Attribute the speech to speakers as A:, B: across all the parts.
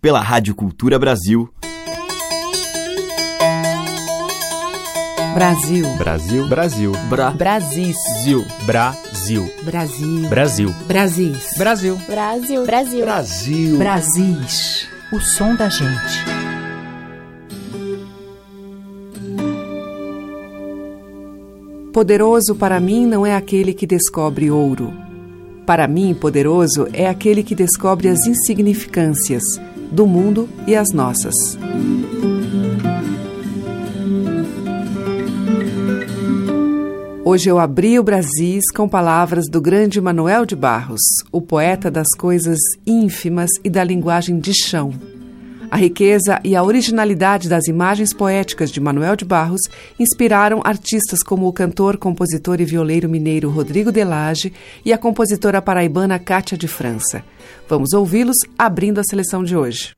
A: pela Rádio Cultura Brasil.
B: Brasil.
C: Brasil. Brasil.
B: Bra. Brasil.
C: Brasil.
B: Brasil.
C: Brasil.
B: Brasil.
C: Brasil.
D: Brasil. Brasil.
E: Brasil.
B: Brasis. O som da gente. Poderoso para mim não é aquele que descobre ouro. Para mim, poderoso é aquele que descobre as insignificâncias do mundo e as nossas. Hoje eu abri o Brasis com palavras do grande Manuel de Barros, o poeta das coisas ínfimas e da linguagem de chão. A riqueza e a originalidade das imagens poéticas de Manuel de Barros inspiraram artistas como o cantor, compositor e violeiro mineiro Rodrigo Delage e a compositora paraibana Cátia de França. Vamos ouvi-los abrindo a seleção de hoje.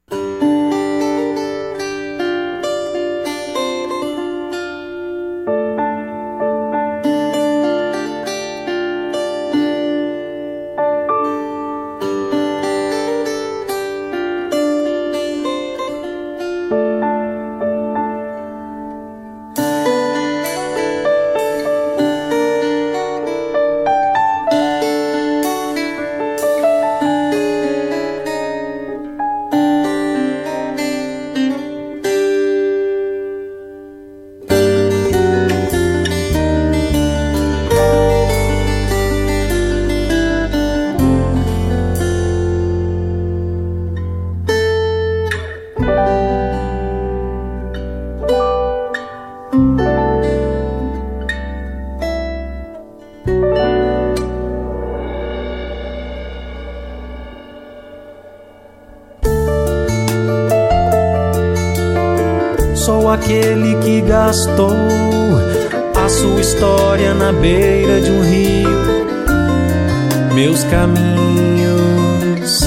F: Gastou a sua história na beira de um rio. Meus caminhos,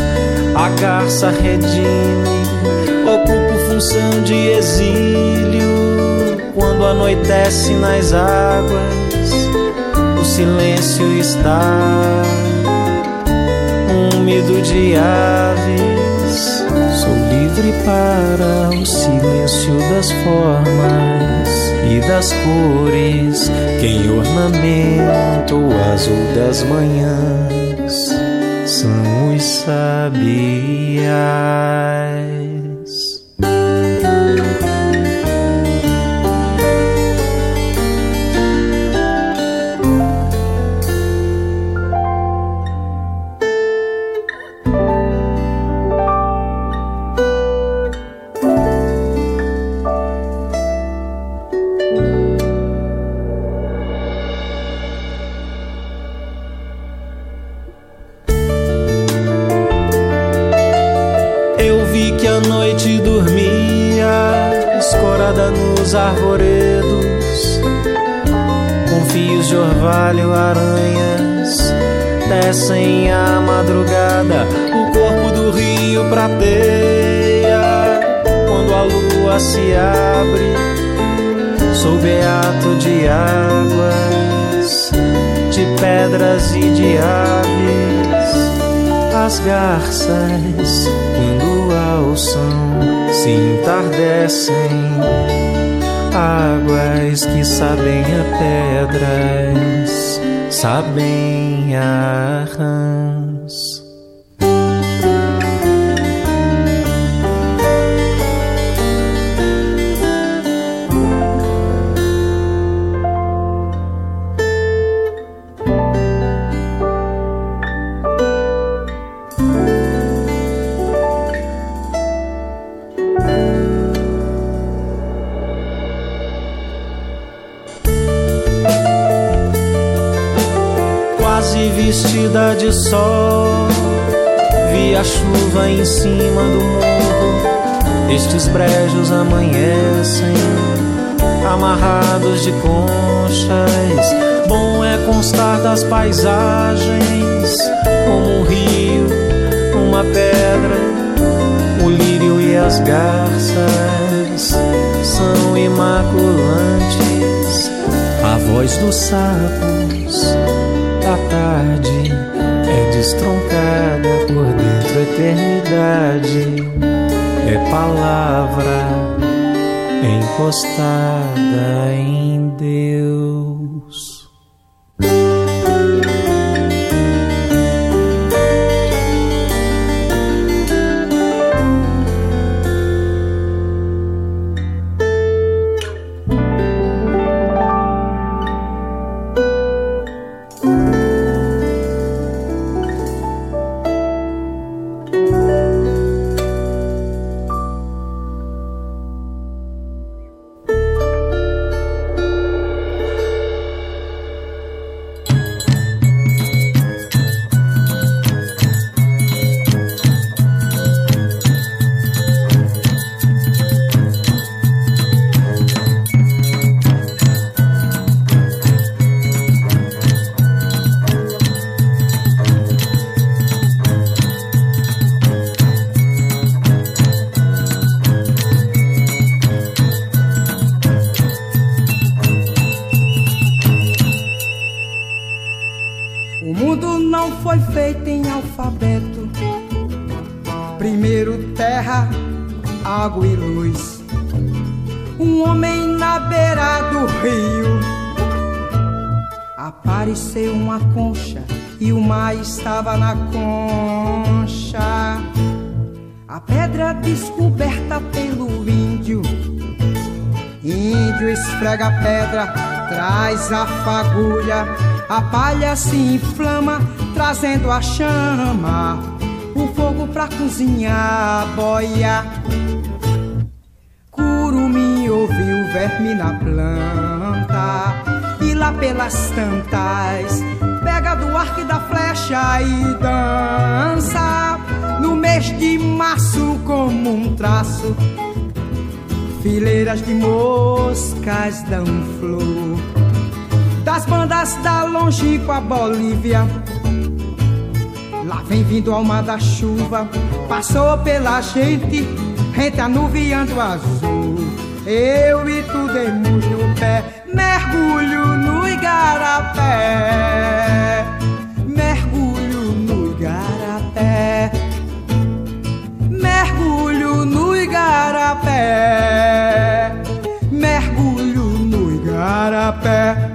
F: a garça redime, ocupo função de exílio. Quando anoitece nas águas, o silêncio está úmido de aves. Livre para o silêncio das formas e das cores. Quem ornamenta o azul das manhãs são os. Se abre, sou beato de águas, de pedras e de aves as garças, quando som se entardecem, águas que sabem a pedras, sabem a rãs. Quase vestida de sol. Vi a chuva em cima do morro. Estes brejos amanhecem, amarrados de conchas. Bom é constar das paisagens, como um rio, uma pedra, o lírio e as garças são imaculantes. A voz dos sapos da tarde é destroncada por dentro a eternidade. palavra encostada em Deus.
D: Pedra, traz a fagulha. A palha se inflama, trazendo a chama. O fogo pra cozinhar a boia. Curumim ouviu verme na planta. E lá pelas tantas pega do arco e da flecha e dança no mês de março como um traço. Fileiras de moscas dão flor das bandas da longínqua Bolívia. Lá vem vindo a alma da chuva, passou pela gente, rente anuviando azul. Eu e tu demos no pé, mergulho no igarapé. Mergulho no igarapé. Mergulho no igarapé. Mergulho no igarapé.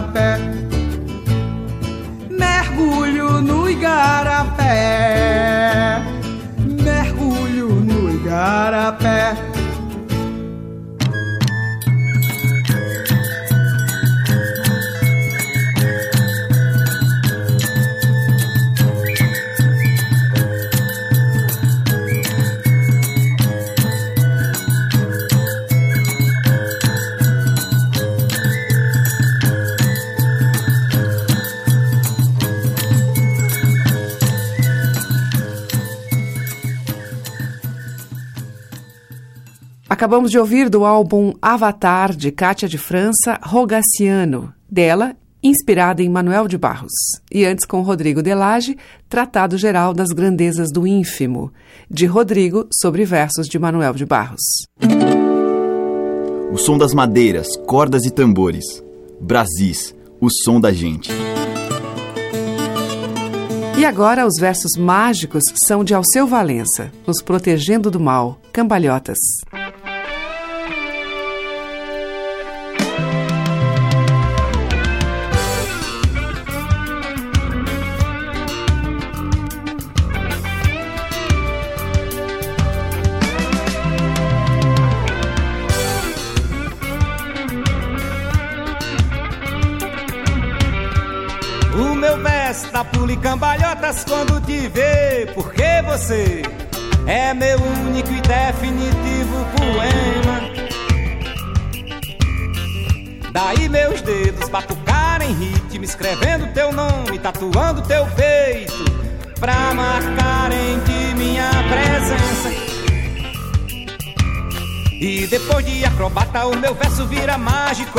D: igarapé, mergulho no igarapé, mergulho no igarapé.
B: Acabamos de ouvir do álbum Avatar, de Cátia de França, Rogaciano, dela, inspirada em Manuel de Barros. E antes com Rodrigo Delage, Tratado Geral das Grandezas do Ínfimo, de Rodrigo, sobre versos de Manuel de Barros.
A: O som das madeiras, cordas e tambores. Brasis, o som da gente.
B: E agora os versos mágicos são de Alceu Valença, nos protegendo do mal, cambalhotas.
E: Cambalhotas quando te vê, porque você é meu único e definitivo poema. Daí meus dedos batucarem ritmo, escrevendo teu nome, tatuando teu peito, pra marcarem de minha presença. E depois de acrobata o meu verso vira mágico.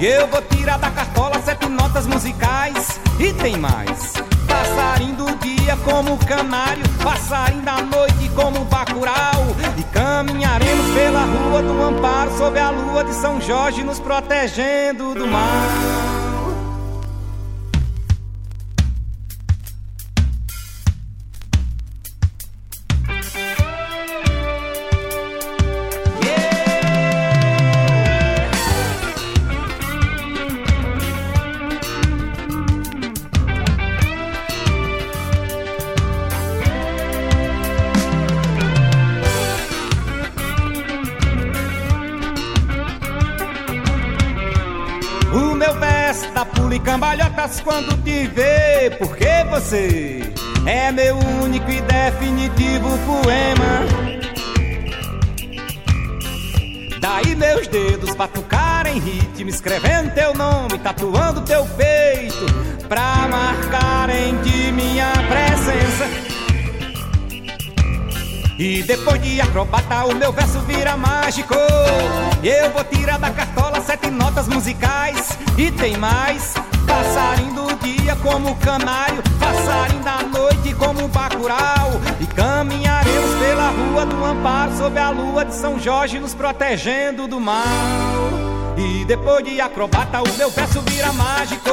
E: Eu vou tirar da cartola sete notas musicais. E tem mais. Passarinho do dia como canário Passarinho da noite como bacural E caminharemos pela rua do Amparo Sob a lua de São Jorge nos protegendo do mal você é meu único e definitivo poema. Daí meus dedos batucarem ritmo, escrevendo teu nome, tatuando teu peito, pra marcarem de minha presença. E depois de acrobata o meu verso vira mágico eu vou tirar da cartola sete notas musicais E tem mais Passarinho dia como canário, passarinho da noite como bacural. E caminharemos pela rua do amparo sob a lua de São Jorge nos protegendo do mal. E depois de acrobata o meu verso vira mágico.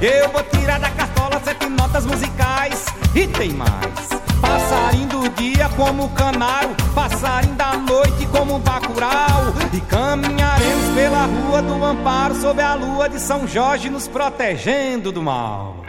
E: Eu vou tirar da cartola sete notas musicais e tem mais. Passarinho do dia como canário, passarinho da noite como bacural. E caminharemos pela rua do amparo sob a lua de São Jorge nos protegendo do mal.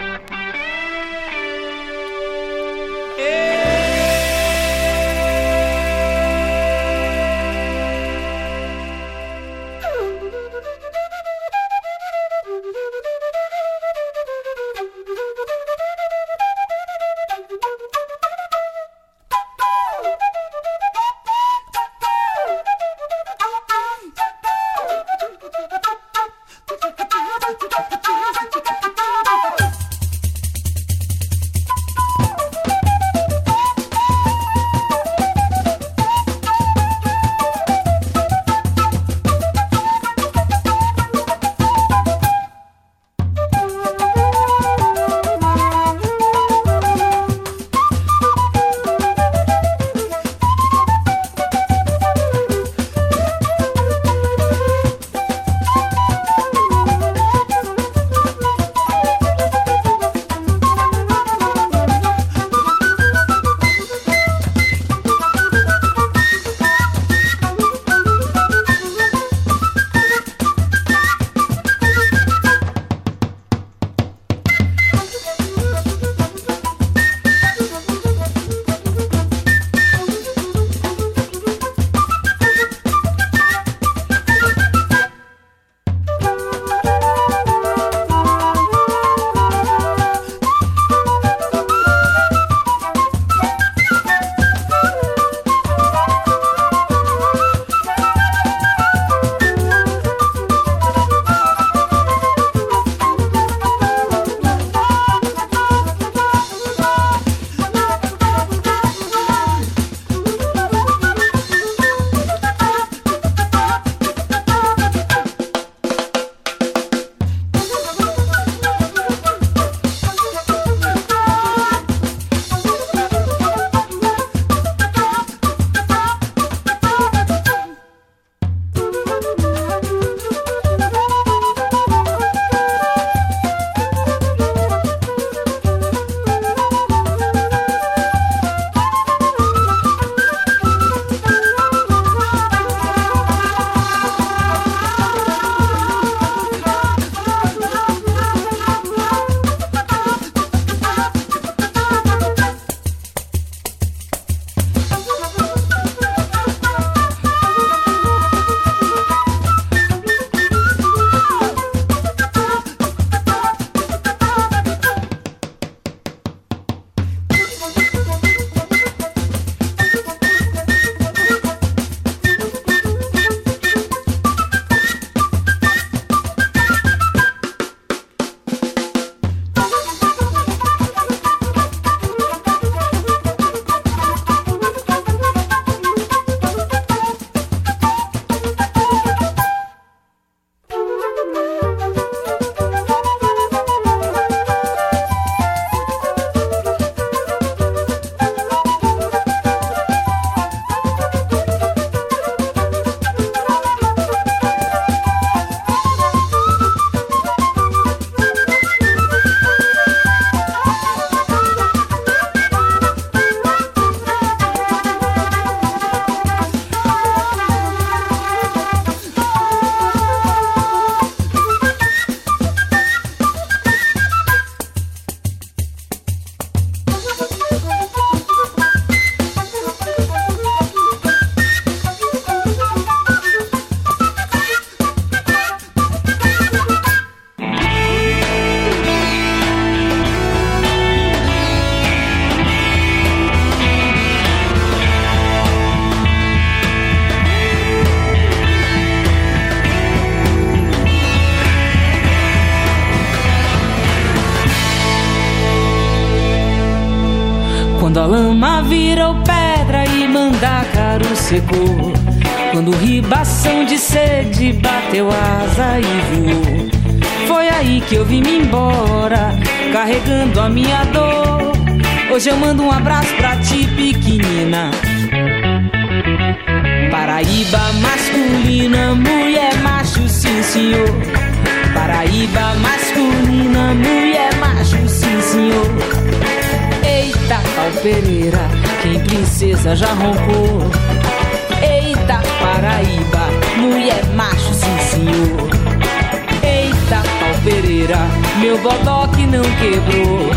G: Meu bodoque não quebrou.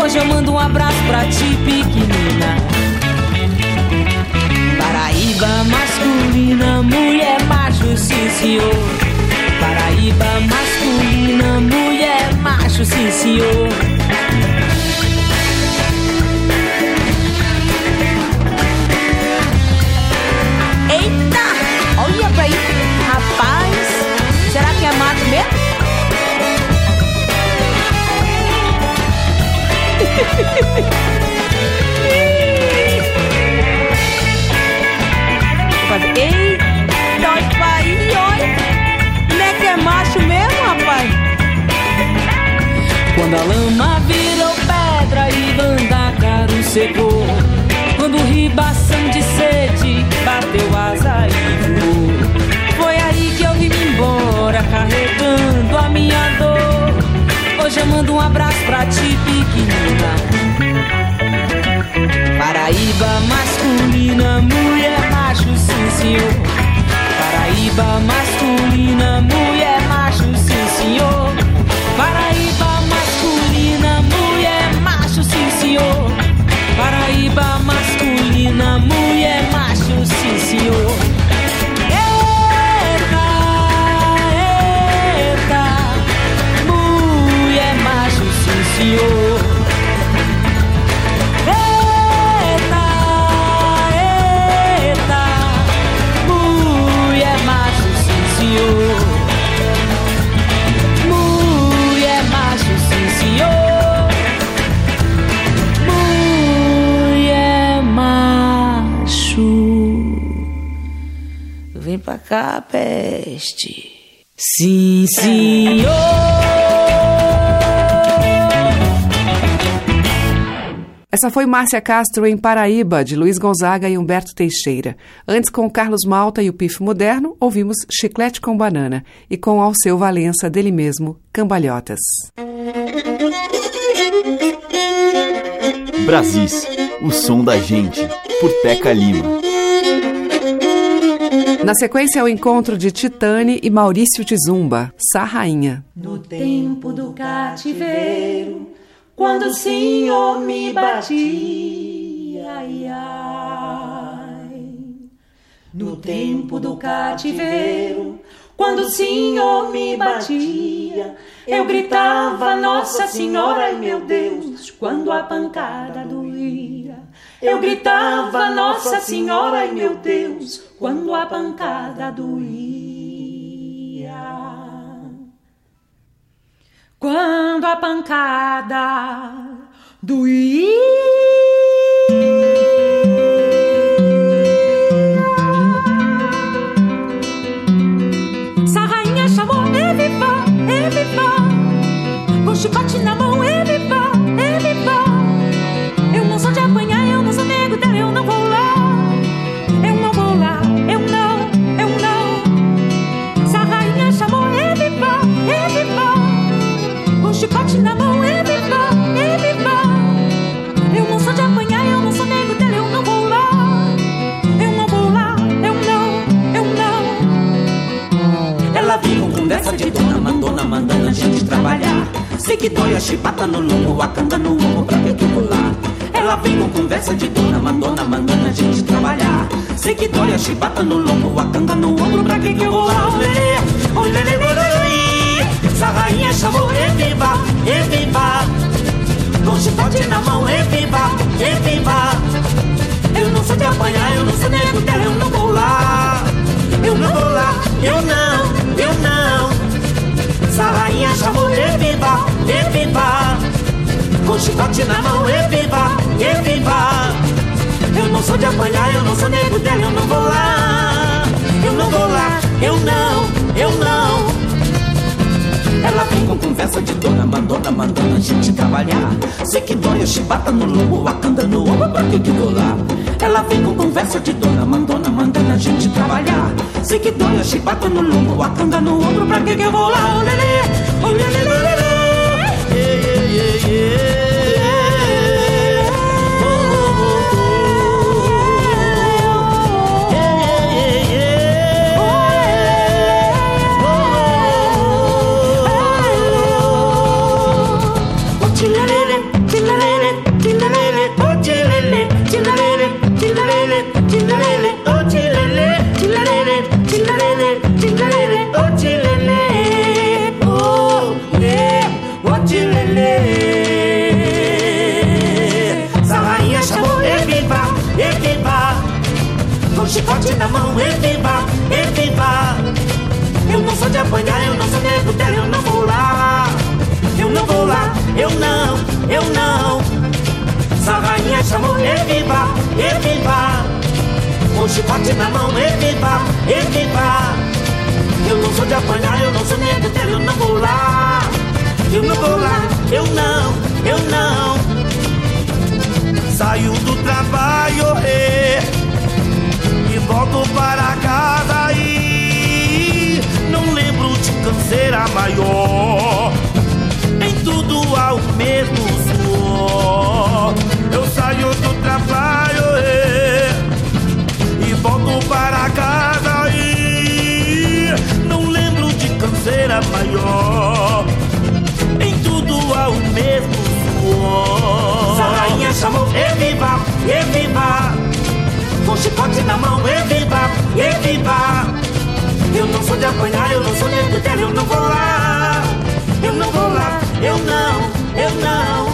G: Hoje eu mando um abraço pra ti, pequenina. Paraíba masculina, mulher macho, sim senhor. Paraíba masculina, mulher macho, sim senhor. Fazer. Eita, olha pra aí, olha. Não é que é macho mesmo, rapaz? Quando a lama virou pedra e Bandacaru secou. Quando o ribação de sede bateu asa e voou. Foi aí que eu vim embora, carregando a minha dor. Hoje eu mando um abraço pra ti, pequenina. Paraíba masculina, mulher macho, sim senhor. Paraíba masculina, mulher macho, sim senhor. Paraíba masculina, mulher macho, sim senhor. Paraíba masculina, mulher macho, sim senhor. Cá, peste. Sim, senhor.
B: Essa foi Márcia Castro em Paraíba, de Luiz Gonzaga e Humberto Teixeira. Antes, com Carlos Malta e o Pif Moderno, ouvimos Chiclete com Banana e com Alceu Valença, dele mesmo, Cambalhotas.
A: Brasis, o som da gente, por Teca Lima.
B: Na sequência, é o encontro de Titane e Maurício Tizumba, Sarrainha.
H: No tempo do cativeiro, quando o Senhor me batia, ai, ai. No tempo do cativeiro, quando o Senhor me batia, eu gritava Nossa Senhora, ai meu Deus, quando a pancada doía. Eu gritava Nossa Senhora, ai meu Deus, quando a pancada doía. Quando a pancada doía. Chicote na mão, ele vá, ele vá. Eu não sou de apanhar, eu não sou nego dela, eu não vou lá. Eu não vou lá, eu não, eu não.
I: Ela vem com conversa de dona, mandona, mandando a gente trabalhar. Sei que dói a chibata no lombo, a canga no ombro pra pular. Ela vem com conversa de dona, mandona, mandando a gente trabalhar. Sei que dói a chibata no lombo, a canga no ombro pra que que eu vou lá. Olê, olê, olê, olê, Essa rainha chamou, eviva, eviva. Com chicote na mão, eviva, eviva. Eu não sou de apanhar, eu não sou nego dela, eu não vou lá. Eu não vou lá, eu não, eu não. Essa rainha chamou, eviva, eviva. Com chicote na mão, eviva, eviva. sou de apanhar, eu não sou nego dela, eu não vou lá. Eu não vou lá, eu não, eu não. Ela vem com conversa de dona Mandona, mandando a gente trabalhar. Sei que dói a chibata no lombo, a canda no ombro, pra que que vou lá? Ela vem com conversa de dona Mandona, mandando a gente trabalhar. Sei que dói a chibata no lombo, a canda no ombro, pra que que eu vou lá? Olê, olê, olê, olê, chicote na mão, e viva, e viva. Eu não sou de apanhar, eu não sou nego dela, eu não vou lá. Eu não vou lá, eu não, eu não. Sarrainha chamou, e viva, e viva. Com chicote na mão, e viva, e viva. Eu não sou de apanhar, eu não sou nego dela, eu não vou lá. Eu não vou lá, eu não, eu não. Saio do trabalho, e volto para casa e não lembro de canseira maior. Em tudo há o mesmo suor. Eu saio do trabalho e, e volto para casa e não lembro de canseira maior. Há o mesmo suor. Sarainha chamou, e viva, e viva com chicote na mão, e viva, e viva. Eu não sou de apanhar, eu não sou nem de dela, eu não vou lá. Eu não vou lá, eu não, eu não.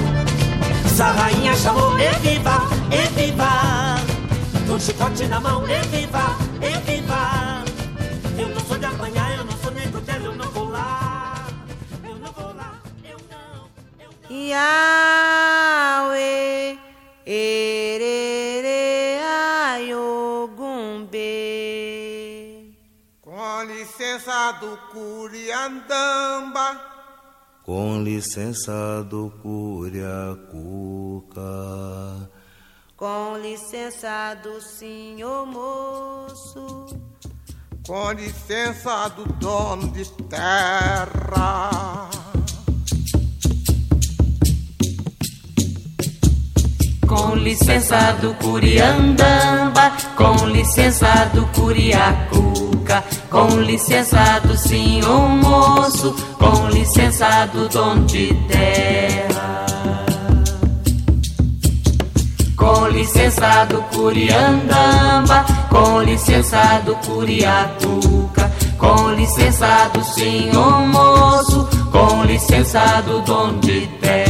I: Essa rainha chamou, e viva, e viva. Com chicote na mão, e
J: Yahweh, erere. Ayogumbe.
K: Com licença do Curiandamba.
L: Com licença do Curiacuca.
J: Com licença do senhor moço.
K: Com licença do dono de terra.
G: Com licença do Curiandamba, com licença do Curiacuca, com licença do senhor moço, com licença do de terra. Com licença do Curiandamba, com licença do Curiacuca, com licença do senhor moço, com licença do de terra.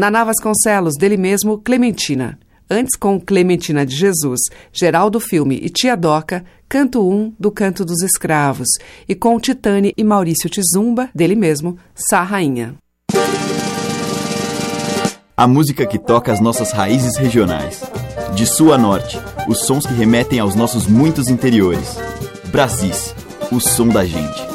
B: Naná Vasconcelos, dele mesmo, Clementina. Antes com Clementina de Jesus, Geraldo Filme e Tia Doca, Canto 1 do Canto dos Escravos, e com Titane e Maurício Tizumba, dele mesmo, Sá Rainha.
A: A música que toca as nossas raízes regionais. De sul a norte, os sons que remetem aos nossos muitos interiores. Brasis, o som da gente.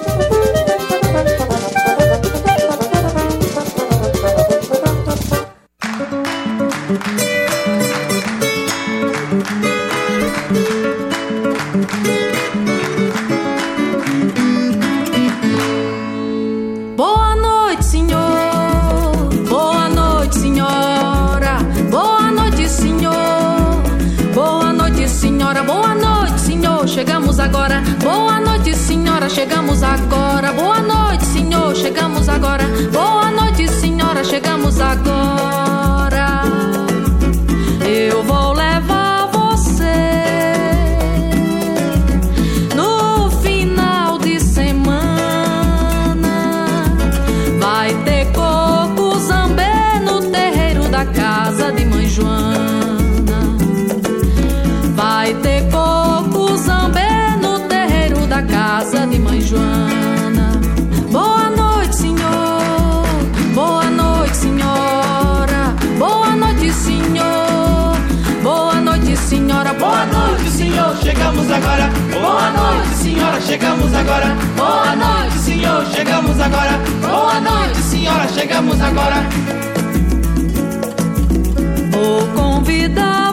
M: Agora. Boa agora. Boa noite, senhora. Chegamos agora. Boa noite, senhor.
I: Chegamos agora.
M: Boa noite,
I: senhora. Chegamos agora.
M: Vou convidar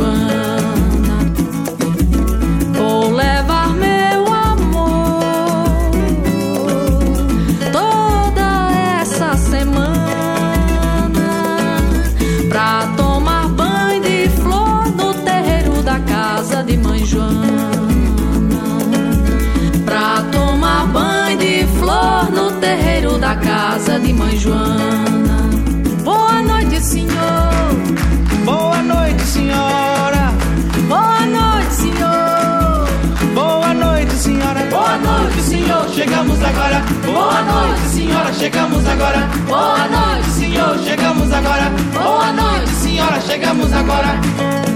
M: Joana. Vou levar meu amor toda essa semana pra tomar banho de flor no terreiro da casa de mãe Joana. Pra tomar banho de flor no terreiro da casa de mãe Joana. Noite, senhor.
I: Chegamos agora.
M: Boa noite,
I: senhora. Chegamos agora.
M: Boa noite,
I: senhor. Chegamos agora.
M: Boa noite,
I: senhora. Chegamos agora.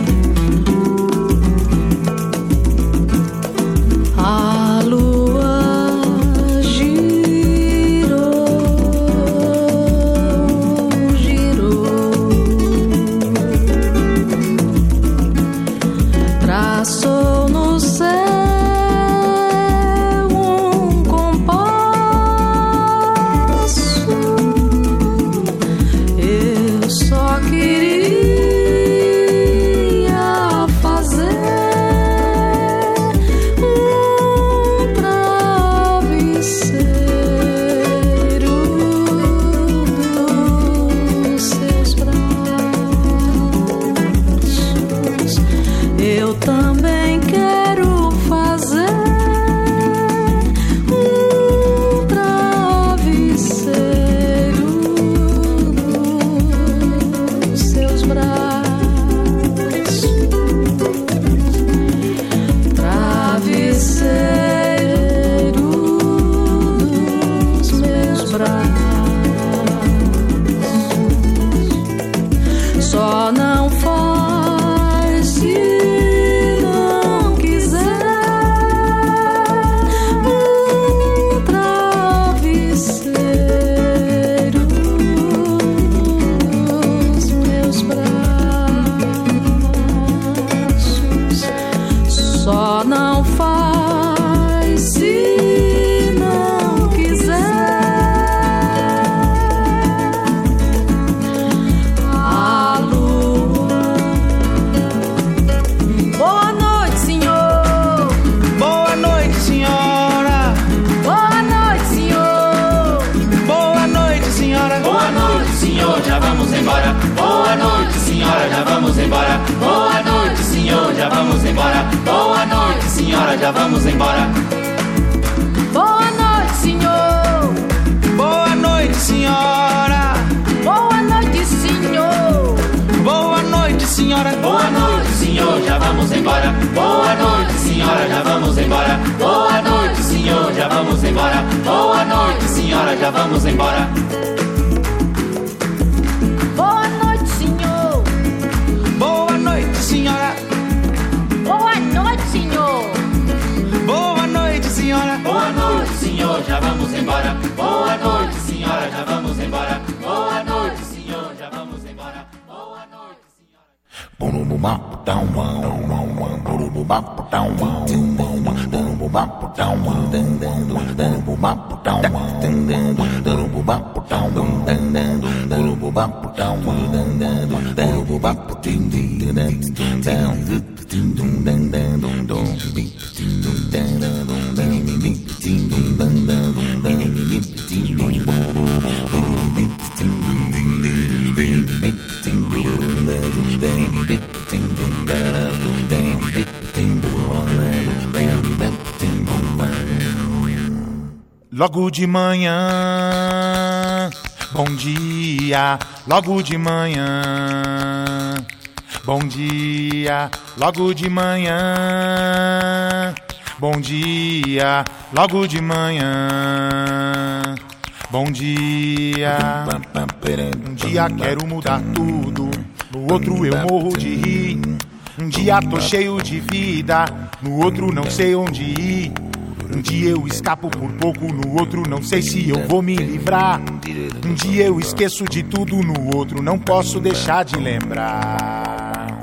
E: Senhora,
I: já vamos embora. Boa noite, senhor, já vamos embora. Boa noite, senhora, já vamos embora.
H: Boa noite, senhor.
E: Boa noite, senhora.
H: Boa noite, senhor.
E: Boa noite, senhora.
I: Boa noite, senhor, já vamos embora. Boa noite, senhora, já vamos embora. Boa noite, senhor, já vamos embora. Boa noite, senhora, já vamos embora.
H: Senhor,
I: já vamos embora. Boa noite, senhora, já vamos embora. Boa noite, senhor, já vamos embora. Boa noite, senhora.
N: Logo de manhã, bom dia, logo de manhã. Bom dia, logo de manhã. Bom dia, logo de manhã. Bom dia. Um dia quero mudar tudo, no outro eu morro de rir. Um dia tô cheio de vida, no outro não sei onde ir. Um dia eu escapo por pouco, no outro não sei se eu vou me livrar. Um dia eu esqueço de tudo, no outro não posso deixar de lembrar.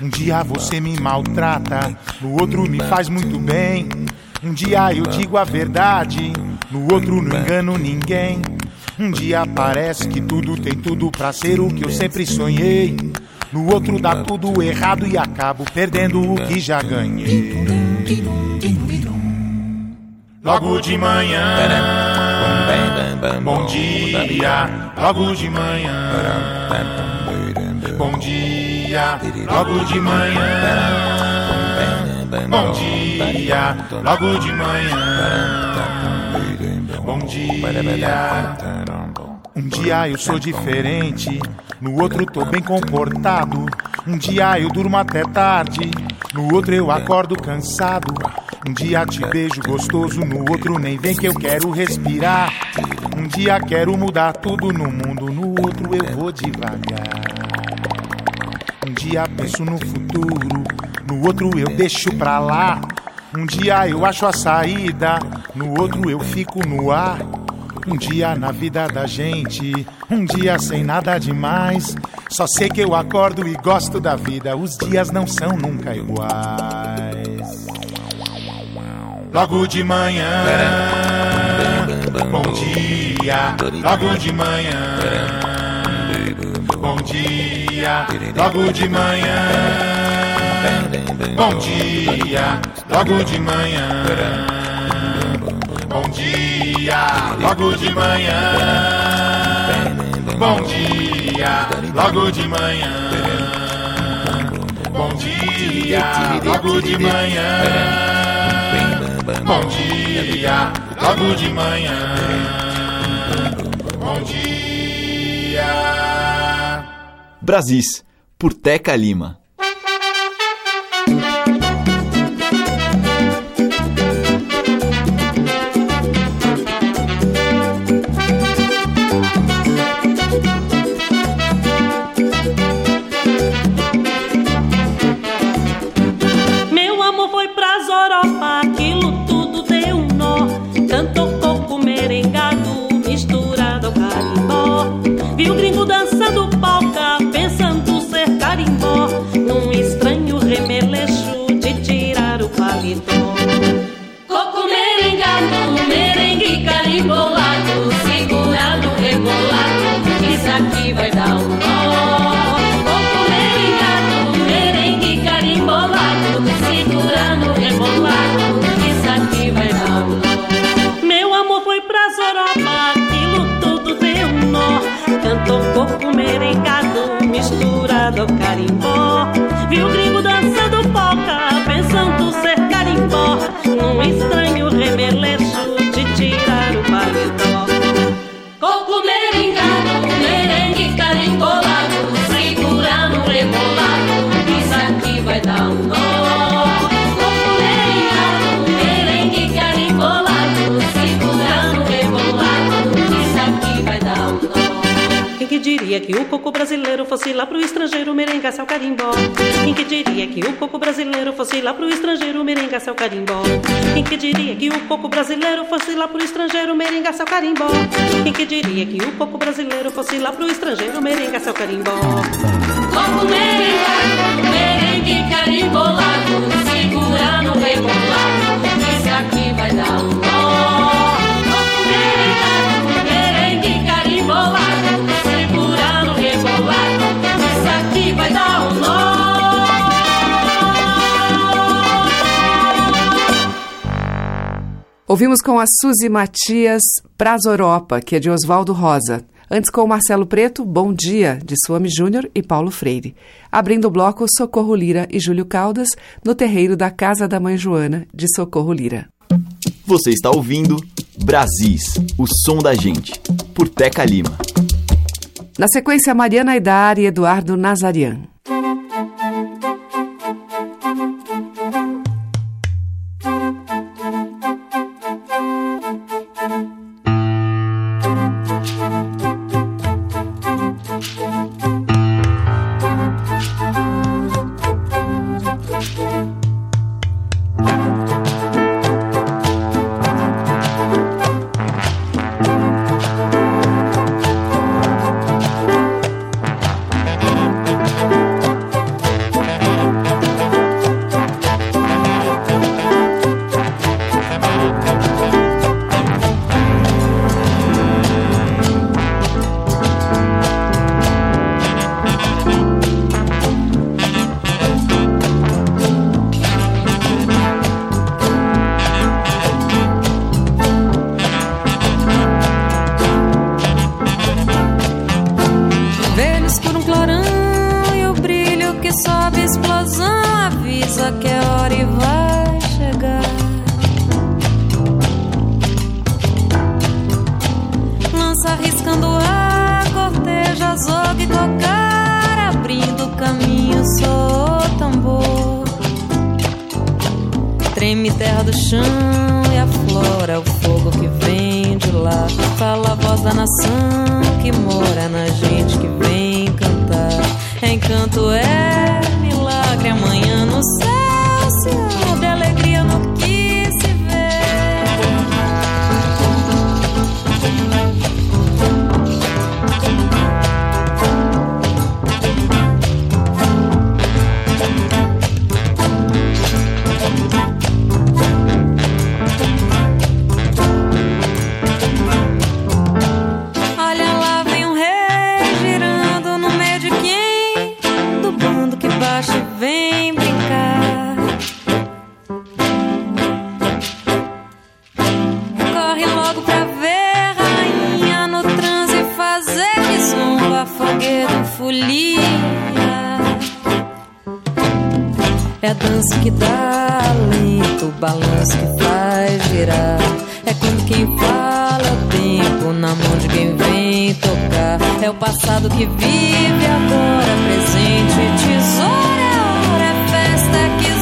N: Um dia você me maltrata, no outro me faz muito bem. Um dia eu digo a verdade, no outro não engano ninguém. Um dia parece que tudo tem tudo pra ser o que eu sempre sonhei. No outro dá tudo errado e acabo perdendo o que já ganhei. Logo de manhã, bom dia. Logo de manhã, bom dia. Logo de manhã, bom dia. Logo de manhã, bom dia. Um dia eu sou diferente, no outro tô bem comportado. Um dia eu durmo até tarde, no outro eu acordo cansado. Um dia te beijo gostoso, no outro nem vem que eu quero respirar. Um dia quero mudar tudo no mundo, no outro eu vou devagar. Um dia penso no futuro, no outro eu deixo pra lá. Um dia eu acho a saída, no outro eu fico no ar. Um dia na vida da gente, um dia sem nada demais. Só sei que eu acordo e gosto da vida, os dias não são nunca iguais. Logo de manhã, bom dia. Logo de manhã, bom dia. Logo de manhã, bom dia. Logo de manhã, bom dia. Logo de manhã, bom dia. Logo de manhã, Bom dia, logo de manhã. Bom dia, logo de manhã. Bom dia.
O: Brasis, por Teca Lima.
P: Coco merengado, misturado ao carimbó. Viu gringo dançando polca, pensando ser carimbó. Num estranho remeleixo de tirar o paletó. Coco merengado, merengue carimbolado, segurando, rebolado, diria que o coco brasileiro fosse lá pro estrangeiro merengasse ao carimbó? Quem que diria que o coco brasileiro fosse lá pro estrangeiro merengasse ao carimbó? Quem que diria que o coco brasileiro fosse lá pro estrangeiro merengasse ao carimbó? Quem que diria que o coco brasileiro fosse lá pro estrangeiro merengasse ao carimbó? Coco merengado, merengue carimbolado, segurando, rebolado, isso aqui vai dar um
Q: Ouvimos com a Suzy Matias Pras Europa, que é de Oswaldo Rosa. Antes com o Marcelo Preto, Bom Dia, de Suame Júnior e Paulo Freire. Abrindo o bloco, Socorro Lira e Júlio Caldas, no terreiro da Casa da Mãe Joana, de Socorro Lira.
O: Você está ouvindo Brasis, o som da gente, por Teca Lima.
Q: Na sequência, Mariana Aidar e Eduardo Nazarian.
R: É a dança que
Q: dá alento, o balanço que faz girar. É quando quem fala é o tempo na mão de quem vem tocar. É o passado que vive agora, presente tesoura. é hora é festa que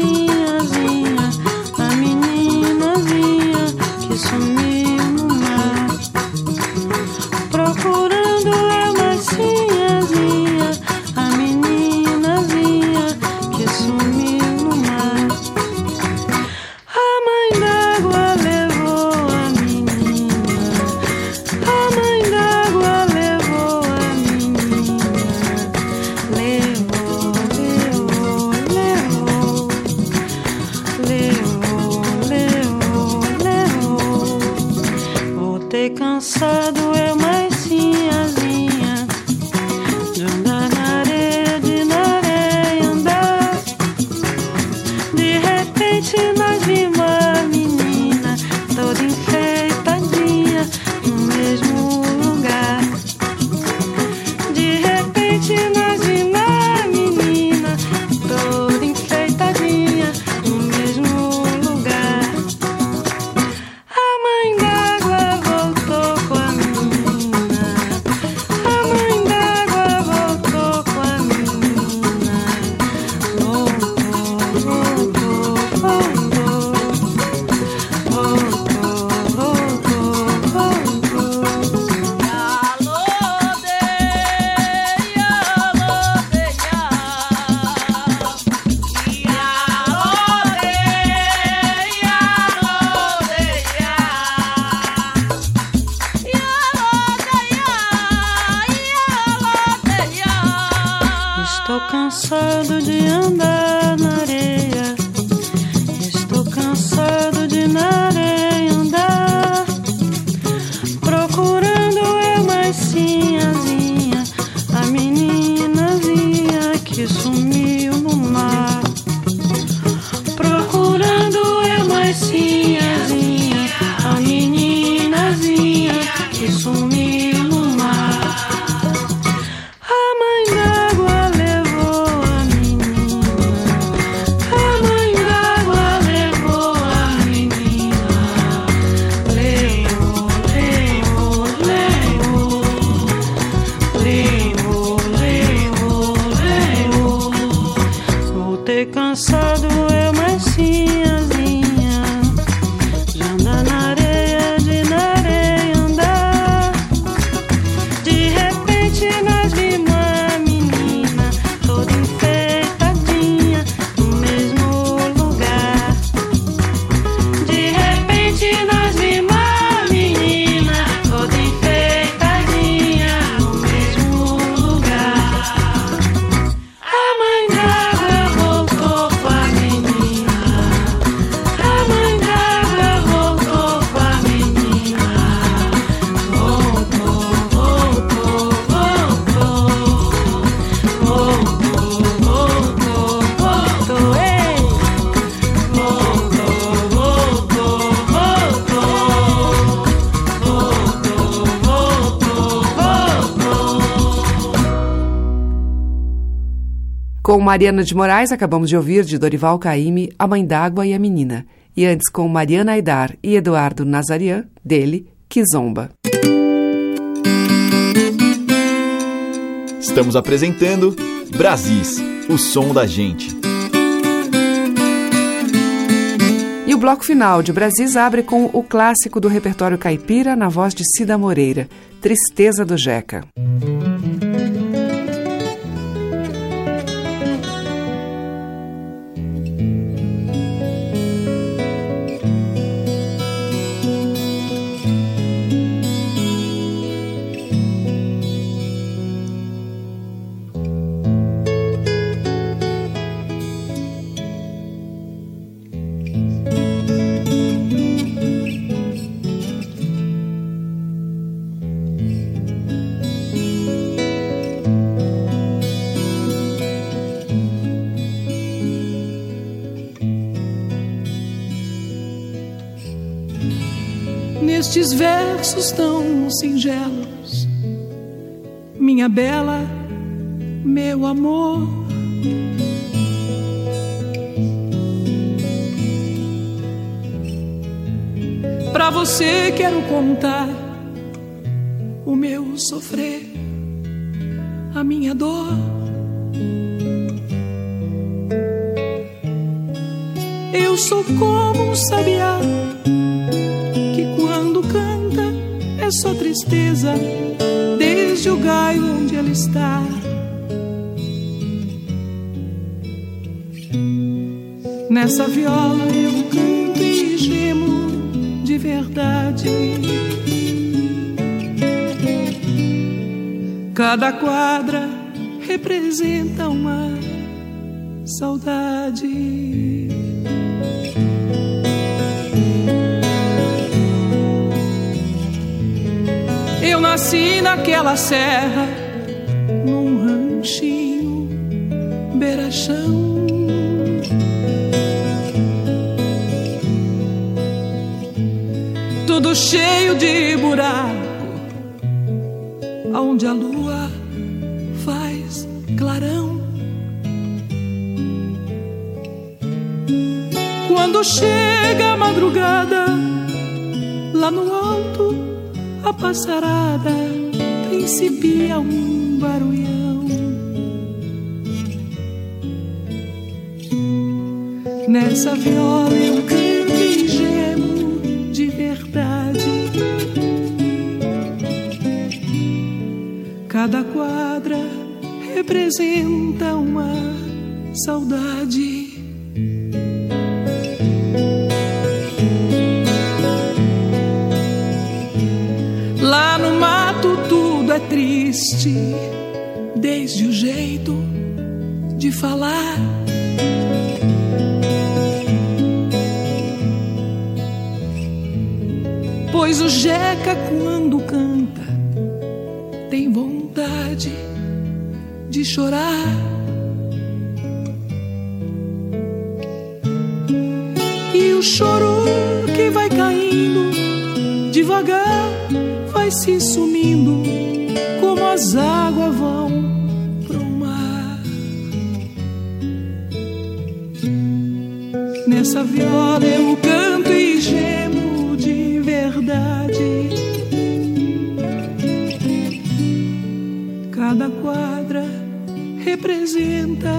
S: You. Com
B: Mariana de Moraes, acabamos de ouvir de Dorival Caymmi A Mãe d'Água e a Menina. E antes com Mariana Aidar e Eduardo Nazarian, dele, Kizomba.
A: Estamos apresentando Brasis, o som da gente.
B: E o bloco final de Brasis abre com o clássico do repertório caipira na voz de Cida Moreira, Tristeza do Jeca.
T: Versos tão singelos, minha bela, meu amor. Pra você quero contar o meu sofrer, a minha dor. Eu sou como um sabiá tristeza desde o gaio onde ela está. Nessa viola eu canto e gemo de verdade. Cada quadra representa uma saudade. Nasci naquela serra, num ranchinho, beira-chão. Tudo cheio de buraco, onde a lua faz clarão. Quando chega a madrugada, lá no alto a passarada principia um barulhão. Nessa viola eu canto e gemo de verdade. Cada quadra representa uma saudade. Triste desde o jeito de falar. Pois o Jeca, quando canta, tem vontade de chorar. E o choro que vai caindo devagar vai se sumindo as águas vão pro mar. Nessa viola eu canto e gemo de verdade. Cada quadra representa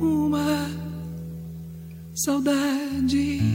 T: uma saudade.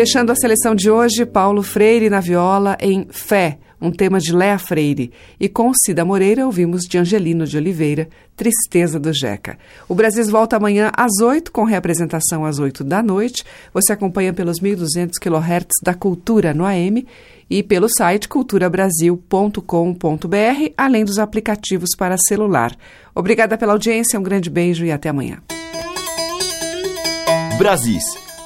B: Fechando a seleção de hoje, Paulo Freire na viola em Fé, um tema de Léa Freire. E com Cida Moreira ouvimos de Angelino de Oliveira, Tristeza do Jeca. O Brasil volta amanhã às 8, com reapresentação às 8 da noite. Você acompanha pelos 1.200 kHz da Cultura no AM e pelo site culturabrasil.com.br, além dos aplicativos para celular. Obrigada pela audiência, um grande beijo e até amanhã.
A: Brasis.